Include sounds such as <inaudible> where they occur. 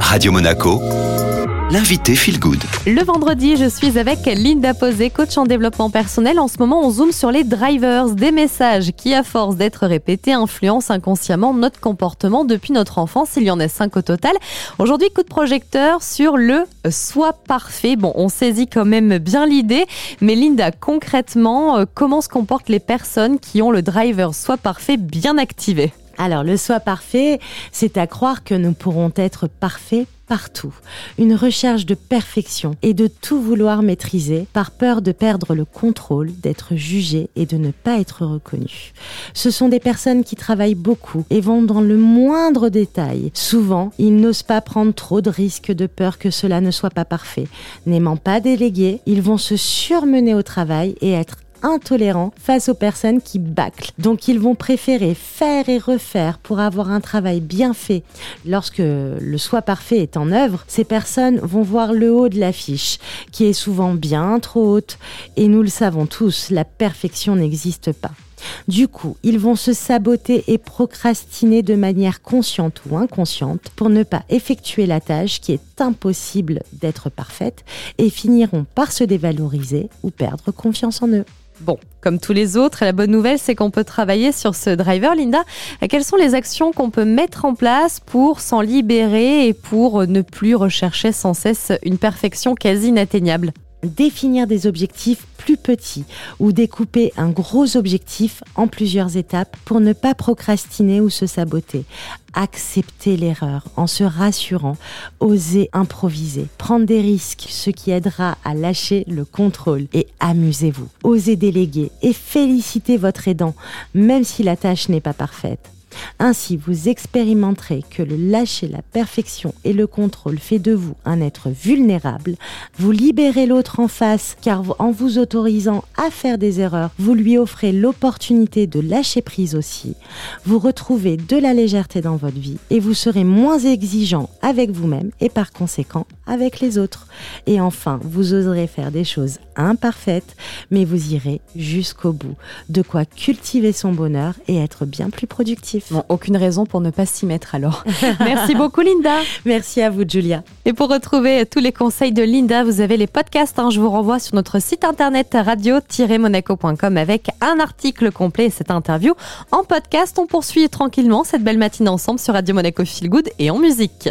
Radio Monaco, l'invité Feel Good. Le vendredi, je suis avec Linda Posé, coach en développement personnel. En ce moment, on zoome sur les drivers, des messages qui, à force d'être répétés, influencent inconsciemment notre comportement depuis notre enfance. Il y en a cinq au total. Aujourd'hui, coup de projecteur sur le soi parfait. Bon, on saisit quand même bien l'idée, mais Linda, concrètement, euh, comment se comportent les personnes qui ont le driver soi parfait bien activé? Alors, le soi parfait, c'est à croire que nous pourrons être parfaits partout. Une recherche de perfection et de tout vouloir maîtriser par peur de perdre le contrôle, d'être jugé et de ne pas être reconnu. Ce sont des personnes qui travaillent beaucoup et vont dans le moindre détail. Souvent, ils n'osent pas prendre trop de risques de peur que cela ne soit pas parfait. N'aimant pas déléguer, ils vont se surmener au travail et être intolérants face aux personnes qui bâclent. Donc ils vont préférer faire et refaire pour avoir un travail bien fait. Lorsque le soi parfait est en œuvre, ces personnes vont voir le haut de l'affiche, qui est souvent bien trop haute. Et nous le savons tous, la perfection n'existe pas. Du coup, ils vont se saboter et procrastiner de manière consciente ou inconsciente pour ne pas effectuer la tâche qui est impossible d'être parfaite et finiront par se dévaloriser ou perdre confiance en eux. Bon, comme tous les autres, la bonne nouvelle, c'est qu'on peut travailler sur ce driver. Linda, quelles sont les actions qu'on peut mettre en place pour s'en libérer et pour ne plus rechercher sans cesse une perfection quasi inatteignable? Définir des objectifs plus petits ou découper un gros objectif en plusieurs étapes pour ne pas procrastiner ou se saboter. Accepter l'erreur en se rassurant, oser improviser, prendre des risques, ce qui aidera à lâcher le contrôle et amusez-vous. Osez déléguer et féliciter votre aidant, même si la tâche n'est pas parfaite. Ainsi, vous expérimenterez que le lâcher la perfection et le contrôle fait de vous un être vulnérable. Vous libérez l'autre en face car en vous autorisant à faire des erreurs, vous lui offrez l'opportunité de lâcher prise aussi. Vous retrouvez de la légèreté dans votre vie et vous serez moins exigeant avec vous-même et par conséquent avec les autres. Et enfin, vous oserez faire des choses imparfaites, mais vous irez jusqu'au bout. De quoi cultiver son bonheur et être bien plus productif. Bon, aucune raison pour ne pas s'y mettre alors. <laughs> Merci beaucoup Linda. Merci à vous Julia. Et pour retrouver tous les conseils de Linda, vous avez les podcasts. Hein. je vous renvoie sur notre site internet radio-monaco.com avec un article complet et cette interview en podcast. On poursuit tranquillement cette belle matinée ensemble sur Radio Monaco Feel Good et en musique.